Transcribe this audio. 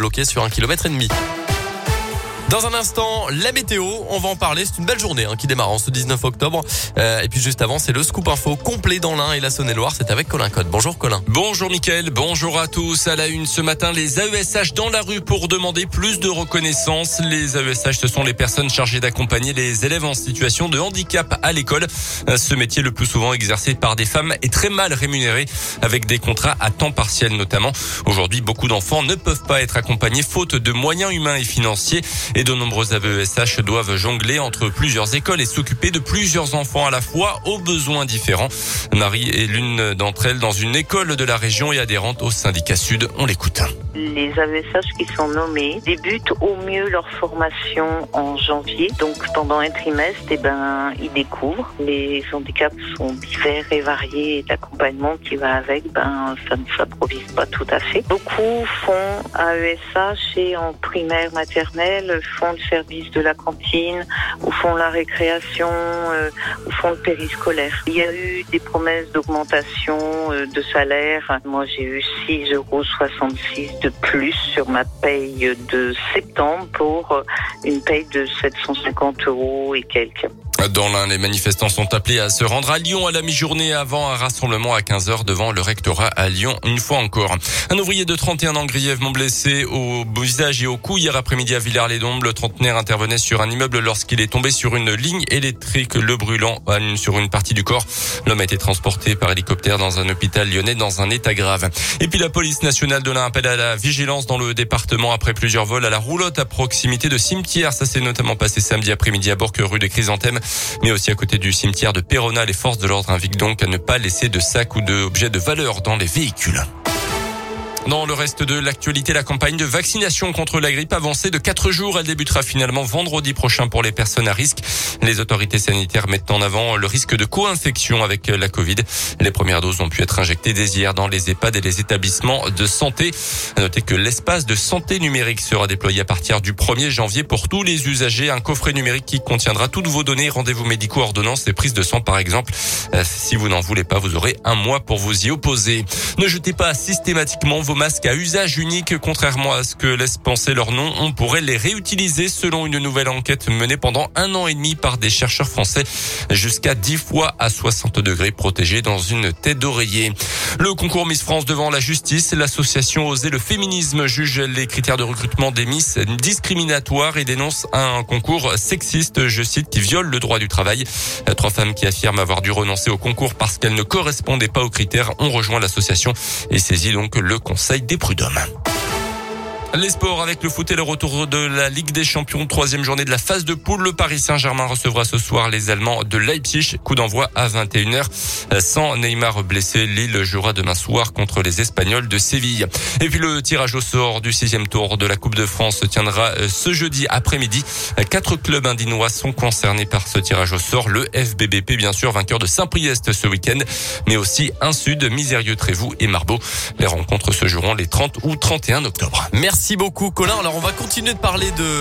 bloqué sur un kilomètre et demi. Dans un instant, la météo, on va en parler. C'est une belle journée hein, qui démarre en ce 19 octobre. Euh, et puis juste avant, c'est le scoop info complet dans l'Ain et la Saône-et-Loire. C'est avec Colin Code. Bonjour Colin. Bonjour Mickaël, bonjour à tous. À la une ce matin, les AESH dans la rue pour demander plus de reconnaissance. Les AESH, ce sont les personnes chargées d'accompagner les élèves en situation de handicap à l'école. Euh, ce métier le plus souvent exercé par des femmes est très mal rémunéré avec des contrats à temps partiel notamment. Aujourd'hui, beaucoup d'enfants ne peuvent pas être accompagnés faute de moyens humains et financiers de nombreux AESH doivent jongler entre plusieurs écoles et s'occuper de plusieurs enfants à la fois aux besoins différents. Marie est l'une d'entre elles dans une école de la région et adhérente au syndicat Sud. On l'écoute. Les AESH qui sont nommés débutent au mieux leur formation en janvier. Donc pendant un trimestre, eh ben, ils découvrent. Les handicaps sont divers et variés et l'accompagnement qui va avec, ben, ça ne s'improvise pas tout à fait. Beaucoup font AESH et en primaire maternelle font le service de la cantine ou font la récréation euh, ou font le périscolaire. Il y a eu des promesses d'augmentation euh, de salaire. Moi, j'ai eu 6,66 euros de plus sur ma paye de septembre pour euh, une paye de 750 euros et quelques. Dans l'un, les manifestants sont appelés à se rendre à Lyon à la mi-journée avant un rassemblement à 15h devant le rectorat à Lyon, une fois encore. Un ouvrier de 31 ans grièvement blessé au visage et au cou hier après-midi à Villars-les-Dombes. Le trentenaire intervenait sur un immeuble lorsqu'il est tombé sur une ligne électrique, le brûlant sur une partie du corps. L'homme a été transporté par hélicoptère dans un hôpital lyonnais dans un état grave. Et puis la police nationale donne un appel à la vigilance dans le département après plusieurs vols à la roulotte à proximité de cimetières. Ça s'est notamment passé samedi après-midi à Bourg, rue des Chrysanthèmes mais aussi à côté du cimetière de Perona. Les forces de l'ordre invitent donc à ne pas laisser de sacs ou d'objets de valeur dans les véhicules. Dans le reste de l'actualité, la campagne de vaccination contre la grippe avancée de 4 jours. Elle débutera finalement vendredi prochain pour les personnes à risque. Les autorités sanitaires mettent en avant le risque de co-infection avec la Covid. Les premières doses ont pu être injectées dès hier dans les EHPAD et les établissements de santé. À noter que l'espace de santé numérique sera déployé à partir du 1er janvier pour tous les usagers. Un coffret numérique qui contiendra toutes vos données, rendez-vous médicaux, ordonnances et prises de sang par exemple. Euh, si vous n'en voulez pas, vous aurez un mois pour vous y opposer. Ne jetez pas systématiquement vos masques à usage unique, contrairement à ce que laisse penser leur nom. On pourrait les réutiliser selon une nouvelle enquête menée pendant un an et demi par des chercheurs français, jusqu'à 10 fois à 60 degrés protégés dans une tête d'oreiller. Le concours Miss France devant la justice, l'association Oser le féminisme juge les critères de recrutement des Miss discriminatoires et dénonce un concours sexiste, je cite, qui viole le droit du travail. Trois femmes qui affirment avoir dû renoncer au concours parce qu'elles ne correspondaient pas aux critères ont rejoint l'association et saisi donc le conseil des prud'hommes. Les sports avec le foot et le retour de la Ligue des Champions, troisième journée de la phase de poule. Le Paris Saint-Germain recevra ce soir les Allemands de Leipzig. Coup d'envoi à 21h. Sans Neymar blessé, Lille jouera demain soir contre les Espagnols de Séville. Et puis le tirage au sort du sixième tour de la Coupe de France se tiendra euh, ce jeudi après-midi. Quatre clubs indinois sont concernés par ce tirage au sort. Le FBBP, bien sûr, vainqueur de Saint-Priest ce week-end, mais aussi un Sud, Misérieux, Trévoux et Marbeau. Les rencontres se joueront les 30 ou 31 octobre. Merci beaucoup Colin. Alors on va continuer de parler de